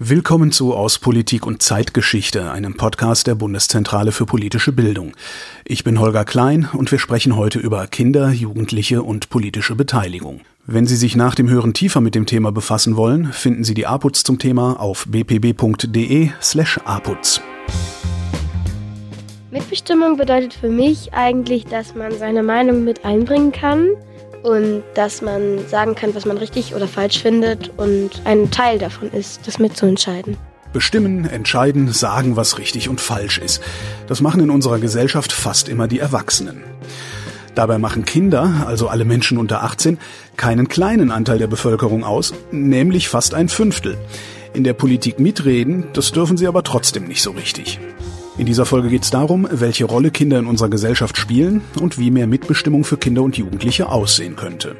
Willkommen zu Aus Politik und Zeitgeschichte, einem Podcast der Bundeszentrale für politische Bildung. Ich bin Holger Klein und wir sprechen heute über Kinder, Jugendliche und politische Beteiligung. Wenn Sie sich nach dem Hören tiefer mit dem Thema befassen wollen, finden Sie die APUZ zum Thema auf bpb.de slash APUZ. Mitbestimmung bedeutet für mich eigentlich, dass man seine Meinung mit einbringen kann und dass man sagen kann, was man richtig oder falsch findet und ein Teil davon ist, das mitzuentscheiden. Bestimmen, entscheiden, sagen, was richtig und falsch ist. Das machen in unserer Gesellschaft fast immer die Erwachsenen. Dabei machen Kinder, also alle Menschen unter 18, keinen kleinen Anteil der Bevölkerung aus, nämlich fast ein Fünftel. In der Politik mitreden, das dürfen sie aber trotzdem nicht so richtig. In dieser Folge geht es darum, welche Rolle Kinder in unserer Gesellschaft spielen und wie mehr Mitbestimmung für Kinder und Jugendliche aussehen könnte.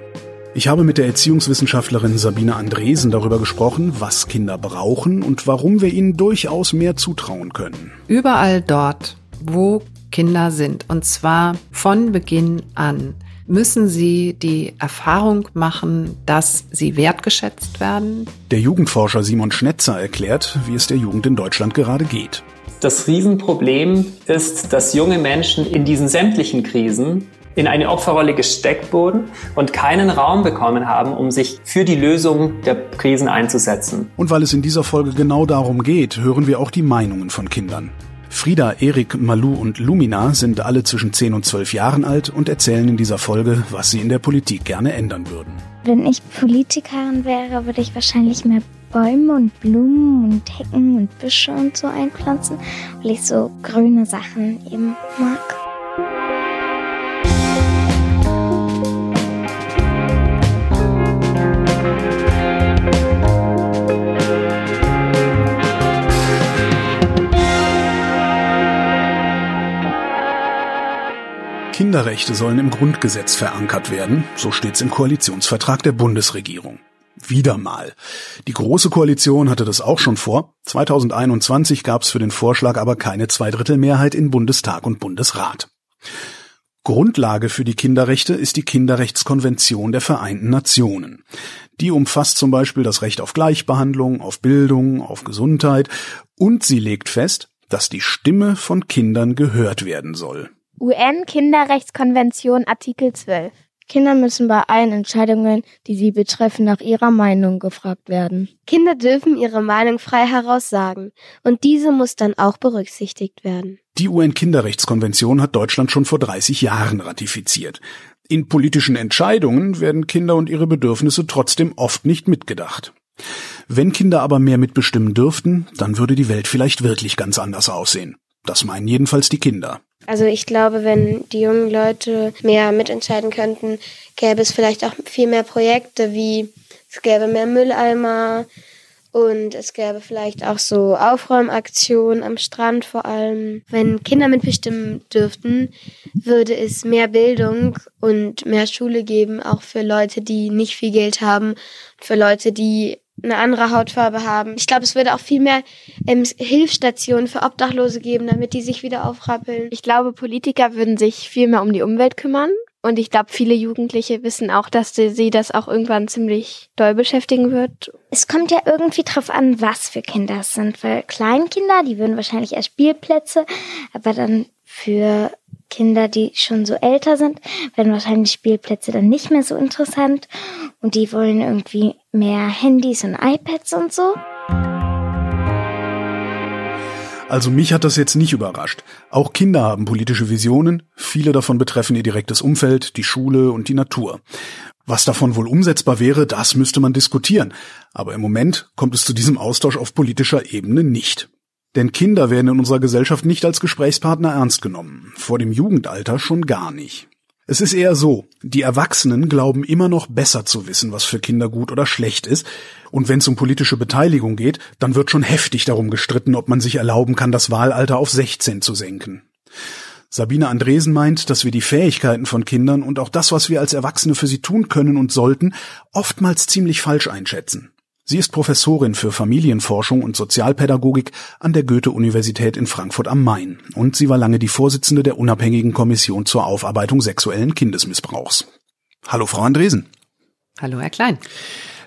Ich habe mit der Erziehungswissenschaftlerin Sabine Andresen darüber gesprochen, was Kinder brauchen und warum wir ihnen durchaus mehr zutrauen können. Überall dort, wo Kinder sind, und zwar von Beginn an, müssen sie die Erfahrung machen, dass sie wertgeschätzt werden. Der Jugendforscher Simon Schnetzer erklärt, wie es der Jugend in Deutschland gerade geht. Das Riesenproblem ist, dass junge Menschen in diesen sämtlichen Krisen in eine Opferrolle gesteckt wurden und keinen Raum bekommen haben, um sich für die Lösung der Krisen einzusetzen. Und weil es in dieser Folge genau darum geht, hören wir auch die Meinungen von Kindern. Frieda, Erik, Malu und Lumina sind alle zwischen 10 und 12 Jahren alt und erzählen in dieser Folge, was sie in der Politik gerne ändern würden. Wenn ich Politikerin wäre, würde ich wahrscheinlich mehr Bäume und Blumen und Hecken und Büsche und so einpflanzen, weil ich so grüne Sachen eben mag. Kinderrechte sollen im Grundgesetz verankert werden, so steht's im Koalitionsvertrag der Bundesregierung. Wieder mal. Die Große Koalition hatte das auch schon vor. 2021 gab es für den Vorschlag aber keine Zweidrittelmehrheit in Bundestag und Bundesrat. Grundlage für die Kinderrechte ist die Kinderrechtskonvention der Vereinten Nationen. Die umfasst zum Beispiel das Recht auf Gleichbehandlung, auf Bildung, auf Gesundheit und sie legt fest, dass die Stimme von Kindern gehört werden soll. UN-Kinderrechtskonvention Artikel 12. Kinder müssen bei allen Entscheidungen, die sie betreffen, nach ihrer Meinung gefragt werden. Kinder dürfen ihre Meinung frei heraussagen und diese muss dann auch berücksichtigt werden. Die UN-Kinderrechtskonvention hat Deutschland schon vor 30 Jahren ratifiziert. In politischen Entscheidungen werden Kinder und ihre Bedürfnisse trotzdem oft nicht mitgedacht. Wenn Kinder aber mehr mitbestimmen dürften, dann würde die Welt vielleicht wirklich ganz anders aussehen. Das meinen jedenfalls die Kinder. Also ich glaube, wenn die jungen Leute mehr mitentscheiden könnten, gäbe es vielleicht auch viel mehr Projekte, wie es gäbe mehr Mülleimer und es gäbe vielleicht auch so Aufräumaktionen am Strand vor allem. Wenn Kinder mitbestimmen dürften, würde es mehr Bildung und mehr Schule geben, auch für Leute, die nicht viel Geld haben, für Leute, die eine andere Hautfarbe haben. Ich glaube, es würde auch viel mehr ähm, Hilfsstationen für Obdachlose geben, damit die sich wieder aufrappeln. Ich glaube, Politiker würden sich viel mehr um die Umwelt kümmern. Und ich glaube, viele Jugendliche wissen auch, dass sie das auch irgendwann ziemlich doll beschäftigen wird. Es kommt ja irgendwie drauf an, was für Kinder es sind. Weil Kleinkinder, die würden wahrscheinlich eher Spielplätze, aber dann für Kinder, die schon so älter sind, werden wahrscheinlich Spielplätze dann nicht mehr so interessant und die wollen irgendwie mehr Handys und iPads und so. Also mich hat das jetzt nicht überrascht. Auch Kinder haben politische Visionen, viele davon betreffen ihr direktes Umfeld, die Schule und die Natur. Was davon wohl umsetzbar wäre, das müsste man diskutieren. Aber im Moment kommt es zu diesem Austausch auf politischer Ebene nicht. Denn Kinder werden in unserer Gesellschaft nicht als Gesprächspartner ernst genommen, vor dem Jugendalter schon gar nicht. Es ist eher so, die Erwachsenen glauben immer noch besser zu wissen, was für Kinder gut oder schlecht ist, und wenn es um politische Beteiligung geht, dann wird schon heftig darum gestritten, ob man sich erlauben kann, das Wahlalter auf 16 zu senken. Sabine Andresen meint, dass wir die Fähigkeiten von Kindern und auch das, was wir als Erwachsene für sie tun können und sollten, oftmals ziemlich falsch einschätzen. Sie ist Professorin für Familienforschung und Sozialpädagogik an der Goethe-Universität in Frankfurt am Main und sie war lange die Vorsitzende der unabhängigen Kommission zur Aufarbeitung sexuellen Kindesmissbrauchs. Hallo, Frau Andresen. Hallo, Herr Klein.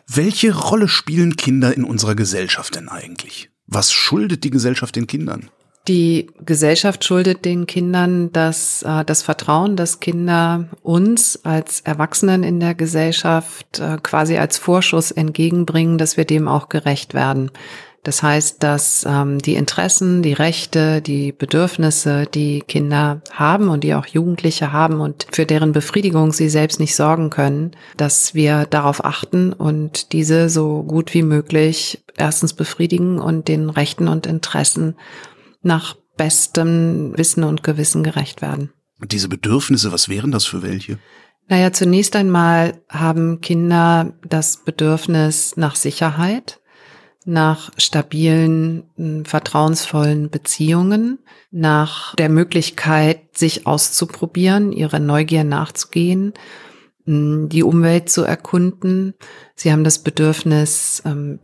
Welche Rolle spielen Kinder in unserer Gesellschaft denn eigentlich? Was schuldet die Gesellschaft den Kindern? Die Gesellschaft schuldet den Kindern das, äh, das Vertrauen, dass Kinder uns als Erwachsenen in der Gesellschaft äh, quasi als Vorschuss entgegenbringen, dass wir dem auch gerecht werden. Das heißt, dass ähm, die Interessen, die Rechte, die Bedürfnisse, die Kinder haben und die auch Jugendliche haben und für deren Befriedigung sie selbst nicht sorgen können, dass wir darauf achten und diese so gut wie möglich erstens befriedigen und den Rechten und Interessen nach bestem Wissen und Gewissen gerecht werden. Und diese Bedürfnisse, was wären das für welche? Naja, zunächst einmal haben Kinder das Bedürfnis nach Sicherheit, nach stabilen, vertrauensvollen Beziehungen, nach der Möglichkeit, sich auszuprobieren, ihrer Neugier nachzugehen, die Umwelt zu erkunden. Sie haben das Bedürfnis, ähm,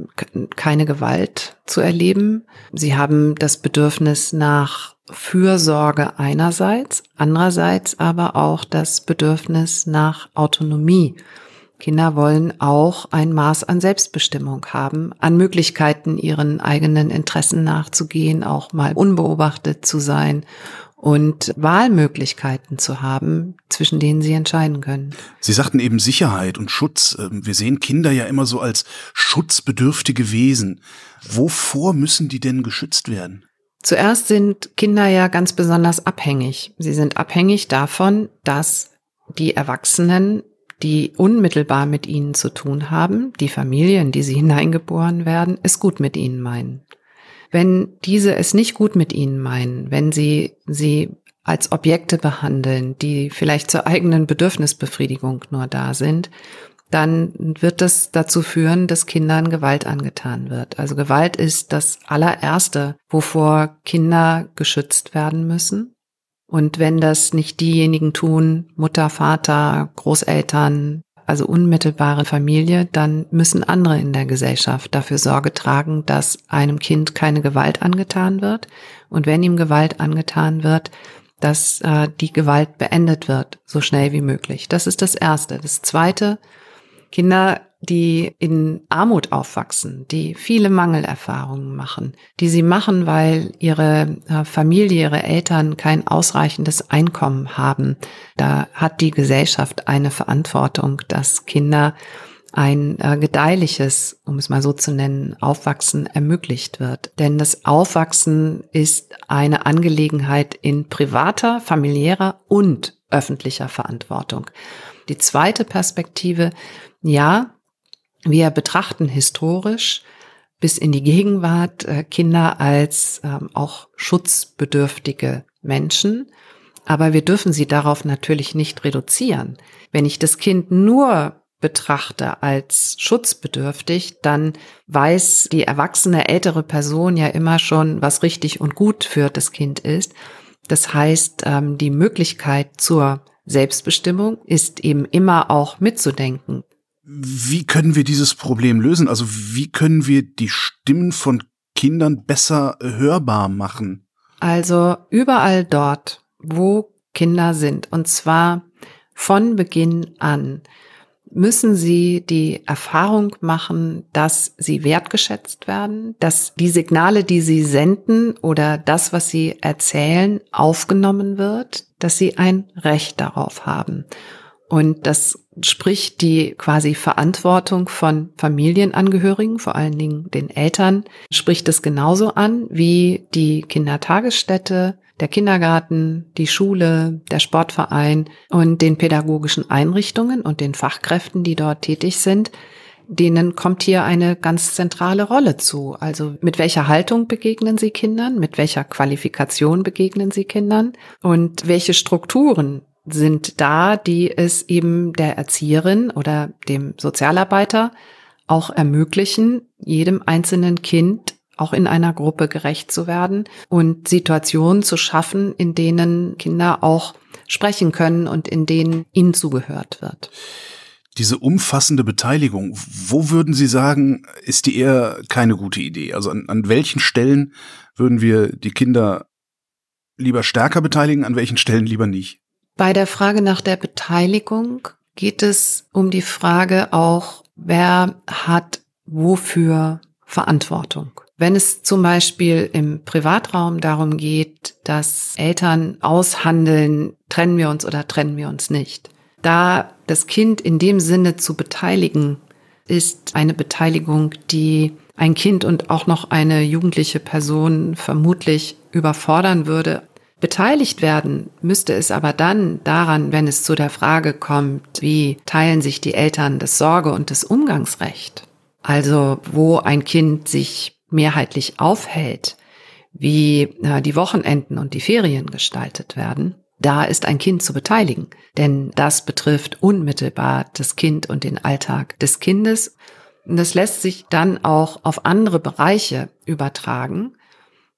keine Gewalt zu erleben. Sie haben das Bedürfnis nach Fürsorge einerseits, andererseits aber auch das Bedürfnis nach Autonomie. Kinder wollen auch ein Maß an Selbstbestimmung haben, an Möglichkeiten, ihren eigenen Interessen nachzugehen, auch mal unbeobachtet zu sein und Wahlmöglichkeiten zu haben, zwischen denen sie entscheiden können. Sie sagten eben Sicherheit und Schutz. Ähm, wir sehen Kinder ja immer so als schutzbedürftige Wesen. Wovor müssen die denn geschützt werden? Zuerst sind Kinder ja ganz besonders abhängig. Sie sind abhängig davon, dass die Erwachsenen, die unmittelbar mit ihnen zu tun haben, die Familie, in die sie hineingeboren werden, es gut mit ihnen meinen. Wenn diese es nicht gut mit ihnen meinen, wenn sie sie als Objekte behandeln, die vielleicht zur eigenen Bedürfnisbefriedigung nur da sind, dann wird das dazu führen, dass Kindern Gewalt angetan wird. Also Gewalt ist das allererste, wovor Kinder geschützt werden müssen. Und wenn das nicht diejenigen tun, Mutter, Vater, Großeltern, also unmittelbare Familie, dann müssen andere in der Gesellschaft dafür Sorge tragen, dass einem Kind keine Gewalt angetan wird. Und wenn ihm Gewalt angetan wird, dass äh, die Gewalt beendet wird, so schnell wie möglich. Das ist das Erste. Das Zweite, Kinder die in Armut aufwachsen, die viele Mangelerfahrungen machen, die sie machen, weil ihre äh, Familie, ihre Eltern kein ausreichendes Einkommen haben. Da hat die Gesellschaft eine Verantwortung, dass Kinder ein äh, gedeihliches, um es mal so zu nennen, Aufwachsen ermöglicht wird. Denn das Aufwachsen ist eine Angelegenheit in privater, familiärer und öffentlicher Verantwortung. Die zweite Perspektive, ja, wir betrachten historisch bis in die Gegenwart äh, Kinder als ähm, auch schutzbedürftige Menschen. Aber wir dürfen sie darauf natürlich nicht reduzieren. Wenn ich das Kind nur betrachte als schutzbedürftig, dann weiß die erwachsene ältere Person ja immer schon, was richtig und gut für das Kind ist. Das heißt, ähm, die Möglichkeit zur Selbstbestimmung ist eben immer auch mitzudenken. Wie können wir dieses Problem lösen? Also wie können wir die Stimmen von Kindern besser hörbar machen? Also überall dort, wo Kinder sind, und zwar von Beginn an, müssen sie die Erfahrung machen, dass sie wertgeschätzt werden, dass die Signale, die sie senden oder das, was sie erzählen, aufgenommen wird, dass sie ein Recht darauf haben. Und das spricht die quasi Verantwortung von Familienangehörigen, vor allen Dingen den Eltern, spricht es genauso an wie die Kindertagesstätte, der Kindergarten, die Schule, der Sportverein und den pädagogischen Einrichtungen und den Fachkräften, die dort tätig sind. Denen kommt hier eine ganz zentrale Rolle zu. Also mit welcher Haltung begegnen Sie Kindern, mit welcher Qualifikation begegnen Sie Kindern und welche Strukturen sind da, die es eben der Erzieherin oder dem Sozialarbeiter auch ermöglichen, jedem einzelnen Kind auch in einer Gruppe gerecht zu werden und Situationen zu schaffen, in denen Kinder auch sprechen können und in denen ihnen zugehört wird. Diese umfassende Beteiligung, wo würden Sie sagen, ist die eher keine gute Idee? Also an, an welchen Stellen würden wir die Kinder lieber stärker beteiligen, an welchen Stellen lieber nicht? Bei der Frage nach der Beteiligung geht es um die Frage auch, wer hat wofür Verantwortung. Wenn es zum Beispiel im Privatraum darum geht, dass Eltern aushandeln, trennen wir uns oder trennen wir uns nicht. Da das Kind in dem Sinne zu beteiligen, ist eine Beteiligung, die ein Kind und auch noch eine jugendliche Person vermutlich überfordern würde. Beteiligt werden müsste es aber dann daran, wenn es zu der Frage kommt, wie teilen sich die Eltern das Sorge- und das Umgangsrecht. Also wo ein Kind sich mehrheitlich aufhält, wie die Wochenenden und die Ferien gestaltet werden, da ist ein Kind zu beteiligen. Denn das betrifft unmittelbar das Kind und den Alltag des Kindes. Und das lässt sich dann auch auf andere Bereiche übertragen.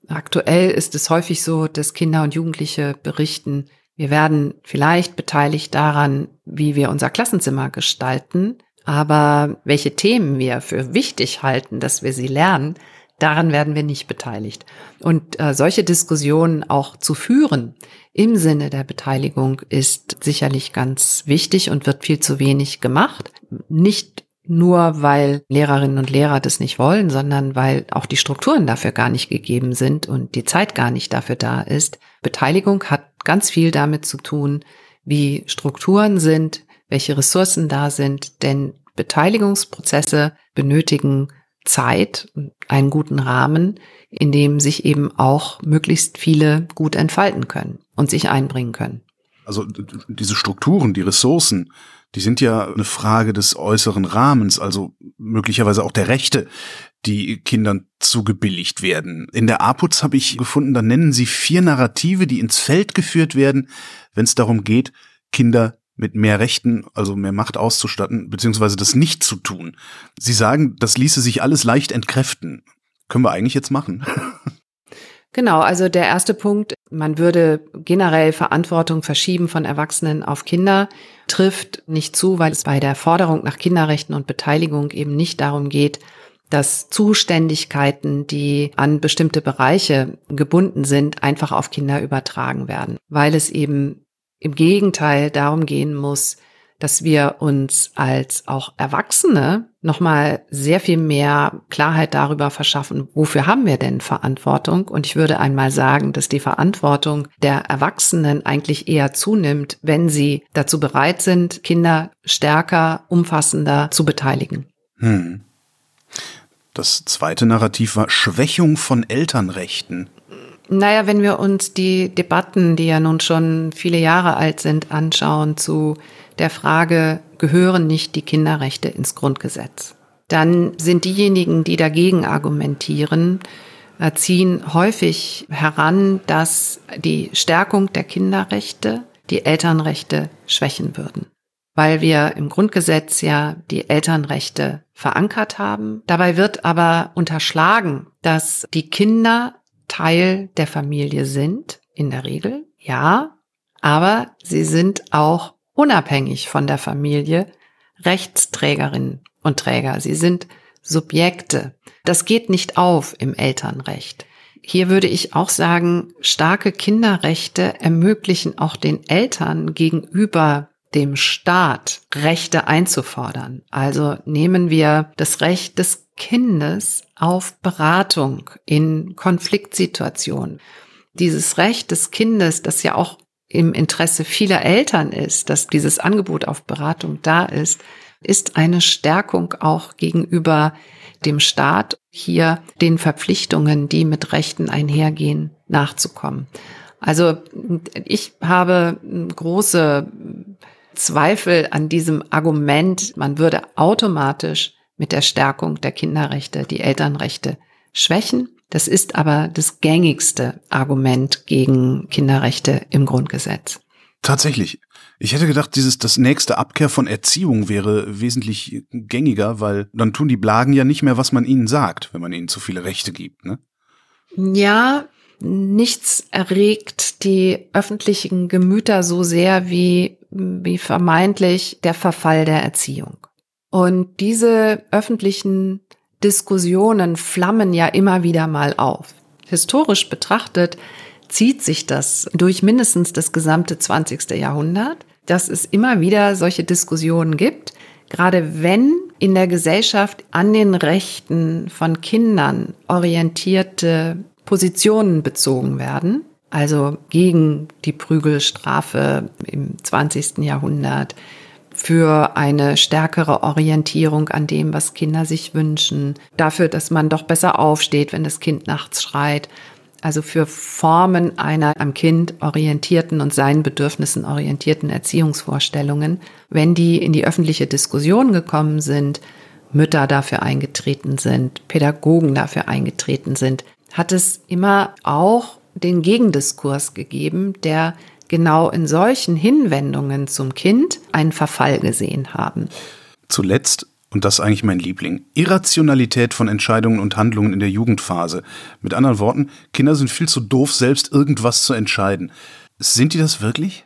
Aktuell ist es häufig so, dass Kinder und Jugendliche berichten, wir werden vielleicht beteiligt daran, wie wir unser Klassenzimmer gestalten, aber welche Themen wir für wichtig halten, dass wir sie lernen, daran werden wir nicht beteiligt. Und äh, solche Diskussionen auch zu führen im Sinne der Beteiligung ist sicherlich ganz wichtig und wird viel zu wenig gemacht. Nicht nur weil Lehrerinnen und Lehrer das nicht wollen, sondern weil auch die Strukturen dafür gar nicht gegeben sind und die Zeit gar nicht dafür da ist. Beteiligung hat ganz viel damit zu tun, wie Strukturen sind, welche Ressourcen da sind, denn Beteiligungsprozesse benötigen Zeit, einen guten Rahmen, in dem sich eben auch möglichst viele gut entfalten können und sich einbringen können. Also diese Strukturen, die Ressourcen, die sind ja eine Frage des äußeren Rahmens, also möglicherweise auch der Rechte, die Kindern zugebilligt werden. In der APUZ habe ich gefunden, da nennen sie vier Narrative, die ins Feld geführt werden, wenn es darum geht, Kinder mit mehr Rechten, also mehr Macht auszustatten, beziehungsweise das nicht zu tun. Sie sagen, das ließe sich alles leicht entkräften. Können wir eigentlich jetzt machen? Genau, also der erste Punkt, man würde generell Verantwortung verschieben von Erwachsenen auf Kinder, trifft nicht zu, weil es bei der Forderung nach Kinderrechten und Beteiligung eben nicht darum geht, dass Zuständigkeiten, die an bestimmte Bereiche gebunden sind, einfach auf Kinder übertragen werden, weil es eben im Gegenteil darum gehen muss, dass wir uns als auch Erwachsene nochmal sehr viel mehr Klarheit darüber verschaffen, wofür haben wir denn Verantwortung? Und ich würde einmal sagen, dass die Verantwortung der Erwachsenen eigentlich eher zunimmt, wenn sie dazu bereit sind, Kinder stärker, umfassender zu beteiligen. Hm. Das zweite Narrativ war Schwächung von Elternrechten. Naja, wenn wir uns die Debatten, die ja nun schon viele Jahre alt sind, anschauen zu der Frage, gehören nicht die Kinderrechte ins Grundgesetz? Dann sind diejenigen, die dagegen argumentieren, äh, ziehen häufig heran, dass die Stärkung der Kinderrechte die Elternrechte schwächen würden. Weil wir im Grundgesetz ja die Elternrechte verankert haben. Dabei wird aber unterschlagen, dass die Kinder Teil der Familie sind, in der Regel, ja, aber sie sind auch unabhängig von der Familie Rechtsträgerinnen und Träger. Sie sind Subjekte. Das geht nicht auf im Elternrecht. Hier würde ich auch sagen, starke Kinderrechte ermöglichen auch den Eltern gegenüber dem Staat Rechte einzufordern. Also nehmen wir das Recht des Kindes auf Beratung in Konfliktsituationen. Dieses Recht des Kindes, das ja auch im Interesse vieler Eltern ist, dass dieses Angebot auf Beratung da ist, ist eine Stärkung auch gegenüber dem Staat, hier den Verpflichtungen, die mit Rechten einhergehen, nachzukommen. Also ich habe große Zweifel an diesem Argument, man würde automatisch mit der Stärkung der Kinderrechte die Elternrechte schwächen. Das ist aber das gängigste Argument gegen Kinderrechte im Grundgesetz. Tatsächlich. Ich hätte gedacht, dieses das nächste Abkehr von Erziehung wäre wesentlich gängiger, weil dann tun die Blagen ja nicht mehr, was man ihnen sagt, wenn man ihnen zu viele Rechte gibt, ne? Ja, nichts erregt die öffentlichen Gemüter so sehr wie, wie vermeintlich der Verfall der Erziehung. Und diese öffentlichen Diskussionen flammen ja immer wieder mal auf. Historisch betrachtet zieht sich das durch mindestens das gesamte 20. Jahrhundert, dass es immer wieder solche Diskussionen gibt, gerade wenn in der Gesellschaft an den Rechten von Kindern orientierte Positionen bezogen werden, also gegen die Prügelstrafe im 20. Jahrhundert, für eine stärkere Orientierung an dem, was Kinder sich wünschen, dafür, dass man doch besser aufsteht, wenn das Kind nachts schreit. Also für Formen einer am Kind orientierten und seinen Bedürfnissen orientierten Erziehungsvorstellungen, wenn die in die öffentliche Diskussion gekommen sind, Mütter dafür eingetreten sind, Pädagogen dafür eingetreten sind, hat es immer auch den Gegendiskurs gegeben, der genau in solchen Hinwendungen zum Kind einen Verfall gesehen haben. Zuletzt, und das ist eigentlich mein Liebling, Irrationalität von Entscheidungen und Handlungen in der Jugendphase. Mit anderen Worten, Kinder sind viel zu doof, selbst irgendwas zu entscheiden. Sind die das wirklich?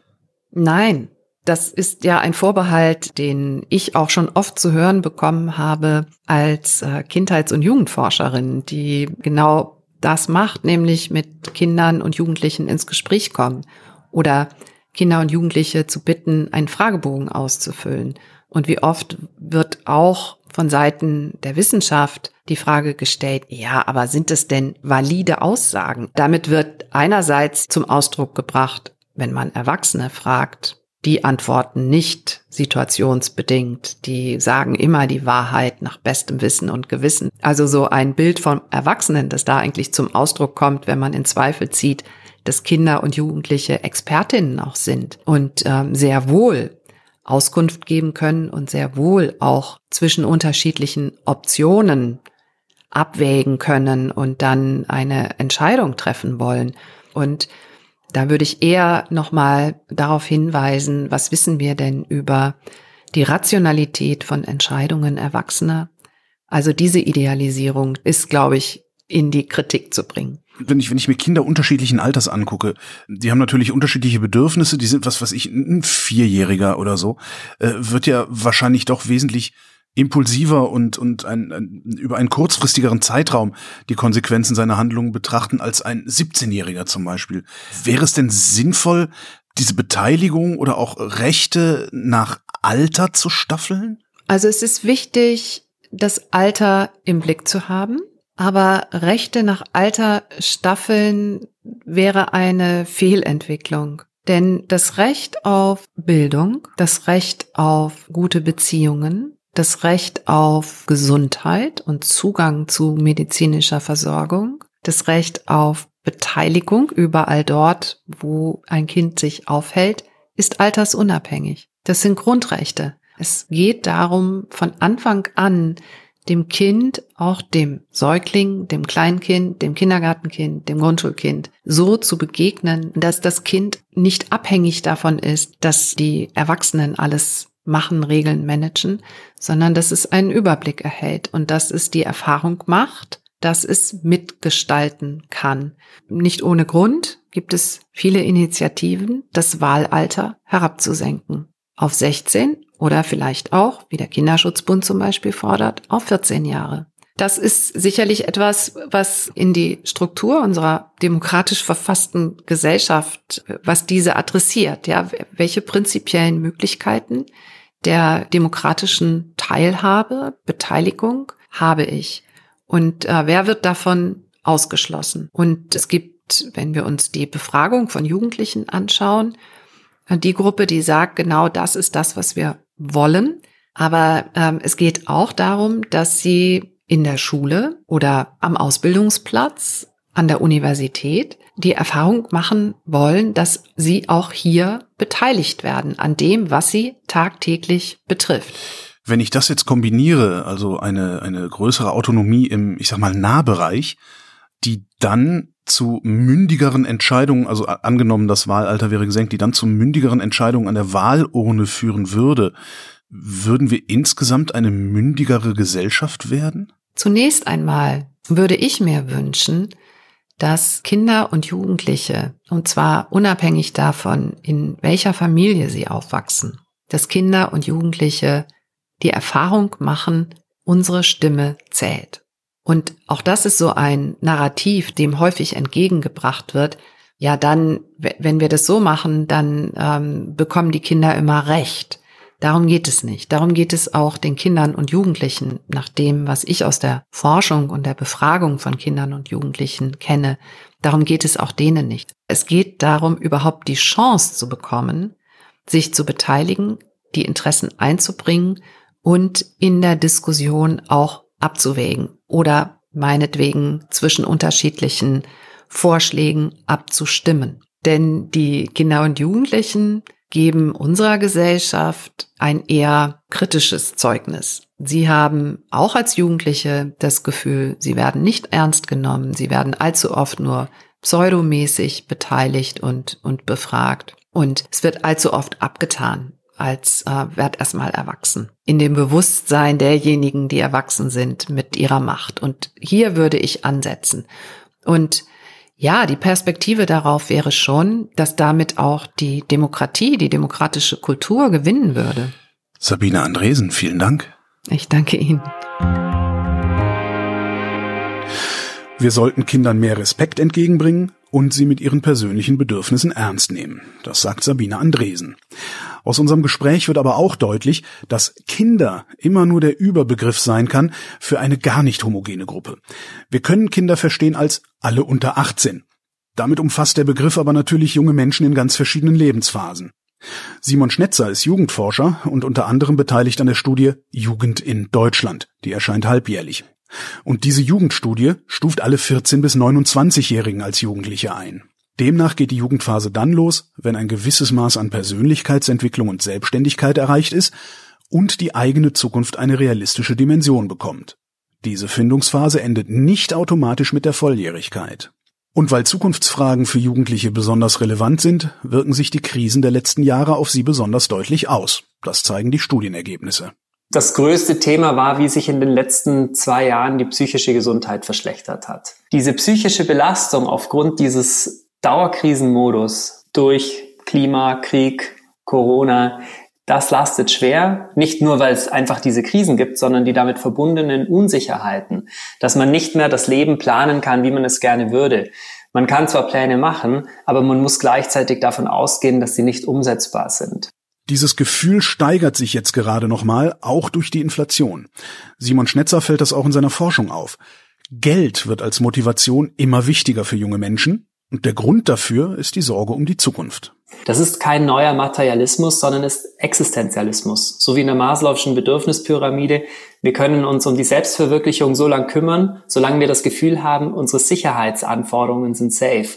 Nein, das ist ja ein Vorbehalt, den ich auch schon oft zu hören bekommen habe als äh, Kindheits- und Jugendforscherin, die genau das macht, nämlich mit Kindern und Jugendlichen ins Gespräch kommen oder Kinder und Jugendliche zu bitten, einen Fragebogen auszufüllen. Und wie oft wird auch von Seiten der Wissenschaft die Frage gestellt, ja, aber sind es denn valide Aussagen? Damit wird einerseits zum Ausdruck gebracht, wenn man Erwachsene fragt, die antworten nicht situationsbedingt, die sagen immer die Wahrheit nach bestem Wissen und Gewissen. Also so ein Bild vom Erwachsenen, das da eigentlich zum Ausdruck kommt, wenn man in Zweifel zieht, dass Kinder und Jugendliche Expertinnen auch sind und ähm, sehr wohl Auskunft geben können und sehr wohl auch zwischen unterschiedlichen Optionen abwägen können und dann eine Entscheidung treffen wollen. Und da würde ich eher nochmal darauf hinweisen, was wissen wir denn über die Rationalität von Entscheidungen Erwachsener? Also diese Idealisierung ist, glaube ich, in die Kritik zu bringen wenn ich, wenn ich mir Kinder unterschiedlichen Alters angucke, die haben natürlich unterschiedliche Bedürfnisse, die sind, was was ich, ein Vierjähriger oder so, äh, wird ja wahrscheinlich doch wesentlich impulsiver und, und ein, ein, über einen kurzfristigeren Zeitraum die Konsequenzen seiner Handlungen betrachten als ein 17-Jähriger zum Beispiel. Wäre es denn sinnvoll, diese Beteiligung oder auch Rechte nach Alter zu staffeln? Also es ist wichtig, das Alter im Blick zu haben. Aber Rechte nach Alter staffeln wäre eine Fehlentwicklung. Denn das Recht auf Bildung, das Recht auf gute Beziehungen, das Recht auf Gesundheit und Zugang zu medizinischer Versorgung, das Recht auf Beteiligung überall dort, wo ein Kind sich aufhält, ist altersunabhängig. Das sind Grundrechte. Es geht darum, von Anfang an dem Kind, auch dem Säugling, dem Kleinkind, dem Kindergartenkind, dem Grundschulkind so zu begegnen, dass das Kind nicht abhängig davon ist, dass die Erwachsenen alles machen, regeln, managen, sondern dass es einen Überblick erhält und dass es die Erfahrung macht, dass es mitgestalten kann. Nicht ohne Grund gibt es viele Initiativen, das Wahlalter herabzusenken auf 16 oder vielleicht auch, wie der Kinderschutzbund zum Beispiel fordert, auf 14 Jahre. Das ist sicherlich etwas, was in die Struktur unserer demokratisch verfassten Gesellschaft, was diese adressiert. Ja, welche prinzipiellen Möglichkeiten der demokratischen Teilhabe, Beteiligung habe ich? Und äh, wer wird davon ausgeschlossen? Und es gibt, wenn wir uns die Befragung von Jugendlichen anschauen, die Gruppe, die sagt, genau das ist das, was wir wollen. Aber ähm, es geht auch darum, dass sie in der Schule oder am Ausbildungsplatz, an der Universität die Erfahrung machen wollen, dass sie auch hier beteiligt werden an dem, was sie tagtäglich betrifft. Wenn ich das jetzt kombiniere, also eine, eine größere Autonomie im, ich sag mal, Nahbereich, die dann zu mündigeren Entscheidungen, also angenommen, das Wahlalter wäre gesenkt, die dann zu mündigeren Entscheidungen an der Wahlurne führen würde, würden wir insgesamt eine mündigere Gesellschaft werden? Zunächst einmal würde ich mir wünschen, dass Kinder und Jugendliche, und zwar unabhängig davon, in welcher Familie sie aufwachsen, dass Kinder und Jugendliche die Erfahrung machen, unsere Stimme zählt. Und auch das ist so ein Narrativ, dem häufig entgegengebracht wird. Ja, dann, wenn wir das so machen, dann ähm, bekommen die Kinder immer Recht. Darum geht es nicht. Darum geht es auch den Kindern und Jugendlichen, nach dem, was ich aus der Forschung und der Befragung von Kindern und Jugendlichen kenne. Darum geht es auch denen nicht. Es geht darum, überhaupt die Chance zu bekommen, sich zu beteiligen, die Interessen einzubringen und in der Diskussion auch abzuwägen oder meinetwegen zwischen unterschiedlichen Vorschlägen abzustimmen. Denn die Kinder und Jugendlichen geben unserer Gesellschaft ein eher kritisches Zeugnis. Sie haben auch als Jugendliche das Gefühl, sie werden nicht ernst genommen, sie werden allzu oft nur pseudomäßig beteiligt und, und befragt. Und es wird allzu oft abgetan als äh, werd erstmal erwachsen. In dem Bewusstsein derjenigen, die erwachsen sind mit ihrer Macht. Und hier würde ich ansetzen. Und ja, die Perspektive darauf wäre schon, dass damit auch die Demokratie, die demokratische Kultur gewinnen würde. Sabine Andresen, vielen Dank. Ich danke Ihnen. Wir sollten Kindern mehr Respekt entgegenbringen und sie mit ihren persönlichen Bedürfnissen ernst nehmen. Das sagt Sabine Andresen. Aus unserem Gespräch wird aber auch deutlich, dass Kinder immer nur der Überbegriff sein kann für eine gar nicht homogene Gruppe. Wir können Kinder verstehen als alle unter 18. Damit umfasst der Begriff aber natürlich junge Menschen in ganz verschiedenen Lebensphasen. Simon Schnetzer ist Jugendforscher und unter anderem beteiligt an der Studie Jugend in Deutschland. Die erscheint halbjährlich. Und diese Jugendstudie stuft alle 14 bis 29-Jährigen als Jugendliche ein. Demnach geht die Jugendphase dann los, wenn ein gewisses Maß an Persönlichkeitsentwicklung und Selbstständigkeit erreicht ist und die eigene Zukunft eine realistische Dimension bekommt. Diese Findungsphase endet nicht automatisch mit der Volljährigkeit. Und weil Zukunftsfragen für Jugendliche besonders relevant sind, wirken sich die Krisen der letzten Jahre auf sie besonders deutlich aus. Das zeigen die Studienergebnisse. Das größte Thema war, wie sich in den letzten zwei Jahren die psychische Gesundheit verschlechtert hat. Diese psychische Belastung aufgrund dieses Dauerkrisenmodus durch Klima, Krieg, Corona, das lastet schwer, nicht nur weil es einfach diese Krisen gibt, sondern die damit verbundenen Unsicherheiten, dass man nicht mehr das Leben planen kann, wie man es gerne würde. Man kann zwar Pläne machen, aber man muss gleichzeitig davon ausgehen, dass sie nicht umsetzbar sind. Dieses Gefühl steigert sich jetzt gerade nochmal, auch durch die Inflation. Simon Schnetzer fällt das auch in seiner Forschung auf. Geld wird als Motivation immer wichtiger für junge Menschen und der Grund dafür ist die Sorge um die Zukunft. Das ist kein neuer Materialismus, sondern ist Existenzialismus. So wie in der Maslow'schen Bedürfnispyramide. Wir können uns um die Selbstverwirklichung so lange kümmern, solange wir das Gefühl haben, unsere Sicherheitsanforderungen sind safe.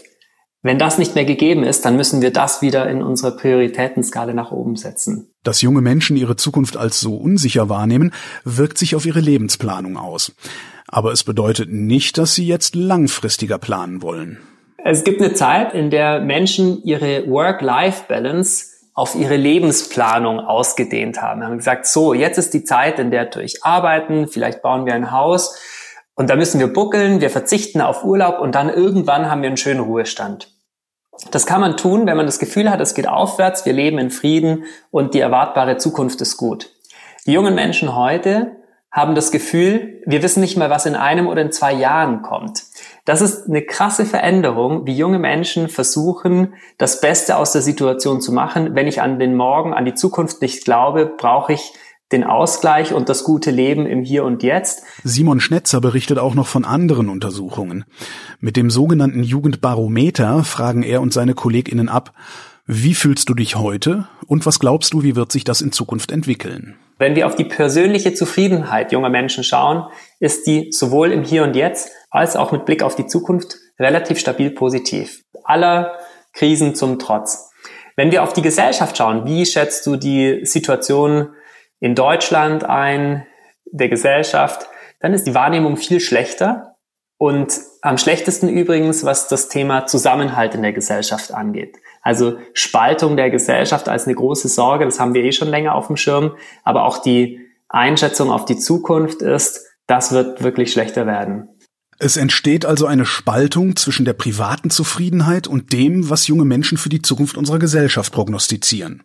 Wenn das nicht mehr gegeben ist, dann müssen wir das wieder in unsere Prioritätenskala nach oben setzen. Dass junge Menschen ihre Zukunft als so unsicher wahrnehmen, wirkt sich auf ihre Lebensplanung aus. Aber es bedeutet nicht, dass sie jetzt langfristiger planen wollen. Es gibt eine Zeit, in der Menschen ihre Work-Life-Balance auf ihre Lebensplanung ausgedehnt haben. Wir haben gesagt, so, jetzt ist die Zeit, in der durch Arbeiten, vielleicht bauen wir ein Haus und da müssen wir buckeln, wir verzichten auf Urlaub und dann irgendwann haben wir einen schönen Ruhestand. Das kann man tun, wenn man das Gefühl hat, es geht aufwärts, wir leben in Frieden und die erwartbare Zukunft ist gut. Die jungen Menschen heute haben das Gefühl, wir wissen nicht mehr, was in einem oder in zwei Jahren kommt. Das ist eine krasse Veränderung, wie junge Menschen versuchen, das Beste aus der Situation zu machen. Wenn ich an den Morgen, an die Zukunft nicht glaube, brauche ich den Ausgleich und das gute Leben im Hier und Jetzt. Simon Schnetzer berichtet auch noch von anderen Untersuchungen. Mit dem sogenannten Jugendbarometer fragen er und seine Kolleginnen ab, wie fühlst du dich heute und was glaubst du, wie wird sich das in Zukunft entwickeln? Wenn wir auf die persönliche Zufriedenheit junger Menschen schauen, ist die sowohl im Hier und Jetzt als auch mit Blick auf die Zukunft relativ stabil positiv. Aller Krisen zum Trotz. Wenn wir auf die Gesellschaft schauen, wie schätzt du die Situation in Deutschland ein, der Gesellschaft, dann ist die Wahrnehmung viel schlechter und am schlechtesten übrigens, was das Thema Zusammenhalt in der Gesellschaft angeht. Also Spaltung der Gesellschaft als eine große Sorge, das haben wir eh schon länger auf dem Schirm, aber auch die Einschätzung auf die Zukunft ist, das wird wirklich schlechter werden. Es entsteht also eine Spaltung zwischen der privaten Zufriedenheit und dem, was junge Menschen für die Zukunft unserer Gesellschaft prognostizieren.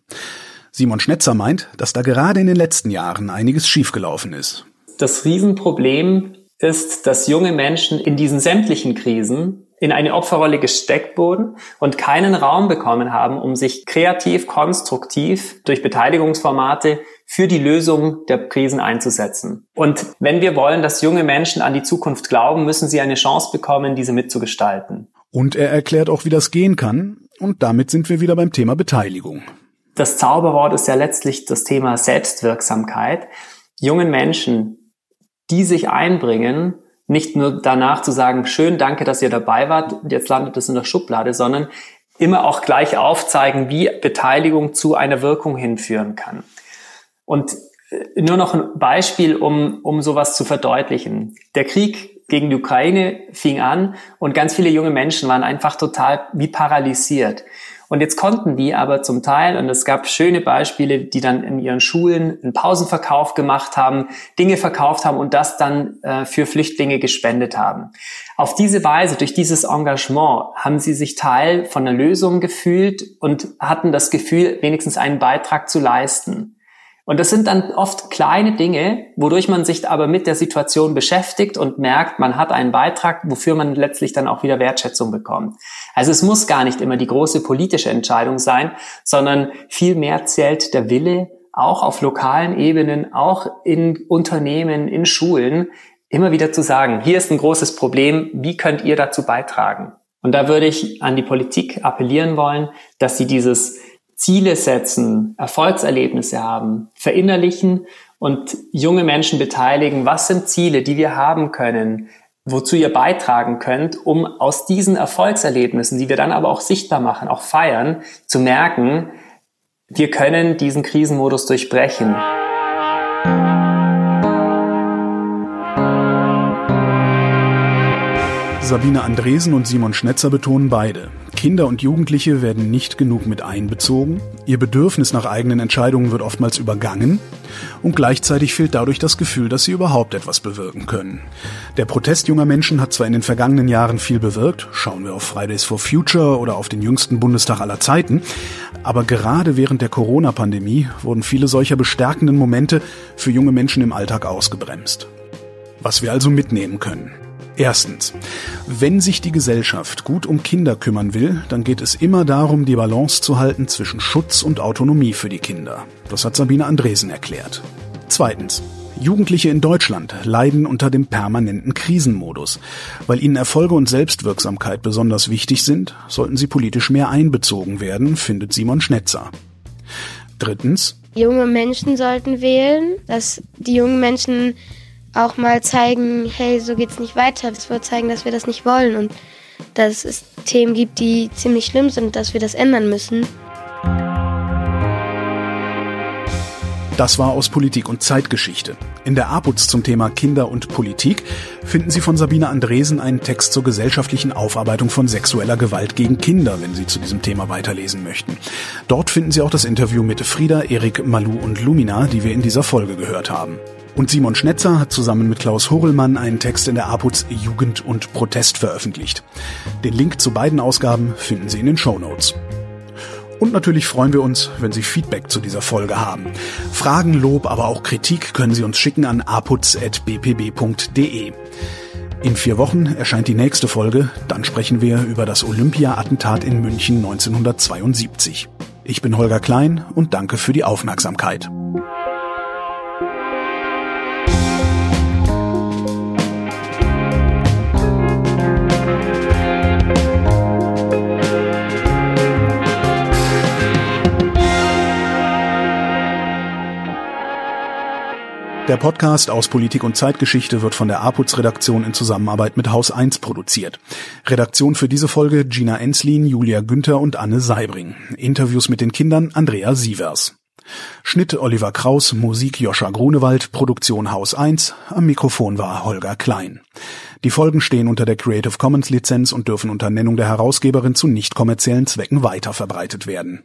Simon Schnetzer meint, dass da gerade in den letzten Jahren einiges schiefgelaufen ist. Das Riesenproblem ist, dass junge Menschen in diesen sämtlichen Krisen in eine Opferrolle gesteckt wurden und keinen Raum bekommen haben, um sich kreativ, konstruktiv durch Beteiligungsformate für die Lösung der Krisen einzusetzen. Und wenn wir wollen, dass junge Menschen an die Zukunft glauben, müssen sie eine Chance bekommen, diese mitzugestalten. Und er erklärt auch, wie das gehen kann. Und damit sind wir wieder beim Thema Beteiligung. Das Zauberwort ist ja letztlich das Thema Selbstwirksamkeit. Jungen Menschen, die sich einbringen, nicht nur danach zu sagen, schön, danke, dass ihr dabei wart, jetzt landet es in der Schublade, sondern immer auch gleich aufzeigen, wie Beteiligung zu einer Wirkung hinführen kann. Und äh, nur noch ein Beispiel, um, um sowas zu verdeutlichen. Der Krieg gegen die Ukraine fing an und ganz viele junge Menschen waren einfach total wie paralysiert. Und jetzt konnten die aber zum Teil, und es gab schöne Beispiele, die dann in ihren Schulen einen Pausenverkauf gemacht haben, Dinge verkauft haben und das dann äh, für Flüchtlinge gespendet haben. Auf diese Weise, durch dieses Engagement, haben sie sich Teil von einer Lösung gefühlt und hatten das Gefühl, wenigstens einen Beitrag zu leisten. Und das sind dann oft kleine Dinge, wodurch man sich aber mit der Situation beschäftigt und merkt, man hat einen Beitrag, wofür man letztlich dann auch wieder Wertschätzung bekommt. Also es muss gar nicht immer die große politische Entscheidung sein, sondern vielmehr zählt der Wille, auch auf lokalen Ebenen, auch in Unternehmen, in Schulen, immer wieder zu sagen, hier ist ein großes Problem, wie könnt ihr dazu beitragen? Und da würde ich an die Politik appellieren wollen, dass sie dieses Ziele setzen, Erfolgserlebnisse haben, verinnerlichen und junge Menschen beteiligen. Was sind Ziele, die wir haben können, wozu ihr beitragen könnt, um aus diesen Erfolgserlebnissen, die wir dann aber auch sichtbar machen, auch feiern, zu merken, wir können diesen Krisenmodus durchbrechen. Sabine Andresen und Simon Schnetzer betonen beide, Kinder und Jugendliche werden nicht genug mit einbezogen, ihr Bedürfnis nach eigenen Entscheidungen wird oftmals übergangen und gleichzeitig fehlt dadurch das Gefühl, dass sie überhaupt etwas bewirken können. Der Protest junger Menschen hat zwar in den vergangenen Jahren viel bewirkt, schauen wir auf Fridays for Future oder auf den jüngsten Bundestag aller Zeiten, aber gerade während der Corona-Pandemie wurden viele solcher bestärkenden Momente für junge Menschen im Alltag ausgebremst. Was wir also mitnehmen können. Erstens. Wenn sich die Gesellschaft gut um Kinder kümmern will, dann geht es immer darum, die Balance zu halten zwischen Schutz und Autonomie für die Kinder. Das hat Sabine Andresen erklärt. Zweitens. Jugendliche in Deutschland leiden unter dem permanenten Krisenmodus. Weil ihnen Erfolge und Selbstwirksamkeit besonders wichtig sind, sollten sie politisch mehr einbezogen werden, findet Simon Schnetzer. Drittens. Junge Menschen sollten wählen, dass die jungen Menschen auch mal zeigen, hey, so geht's nicht weiter. Es wird zeigen, dass wir das nicht wollen und dass es Themen gibt, die ziemlich schlimm sind dass wir das ändern müssen. Das war aus Politik und Zeitgeschichte. In der APUZ zum Thema Kinder und Politik finden Sie von Sabine Andresen einen Text zur gesellschaftlichen Aufarbeitung von sexueller Gewalt gegen Kinder, wenn Sie zu diesem Thema weiterlesen möchten. Dort finden Sie auch das Interview mit Frieda, Erik, Malu und Lumina, die wir in dieser Folge gehört haben. Und Simon Schnetzer hat zusammen mit Klaus Horelmann einen Text in der APUZ Jugend und Protest veröffentlicht. Den Link zu beiden Ausgaben finden Sie in den Show Notes. Und natürlich freuen wir uns, wenn Sie Feedback zu dieser Folge haben. Fragen, Lob, aber auch Kritik können Sie uns schicken an aputz.bpb.de. In vier Wochen erscheint die nächste Folge, dann sprechen wir über das Olympia-Attentat in München 1972. Ich bin Holger Klein und danke für die Aufmerksamkeit. Der Podcast aus Politik und Zeitgeschichte wird von der APUZ-Redaktion in Zusammenarbeit mit Haus 1 produziert. Redaktion für diese Folge Gina Enslin, Julia Günther und Anne Seibring. Interviews mit den Kindern Andrea Sievers. Schnitt Oliver Kraus, Musik Joscha Grunewald, Produktion Haus 1, am Mikrofon war Holger Klein. Die Folgen stehen unter der Creative Commons Lizenz und dürfen unter Nennung der Herausgeberin zu nicht kommerziellen Zwecken weiterverbreitet werden.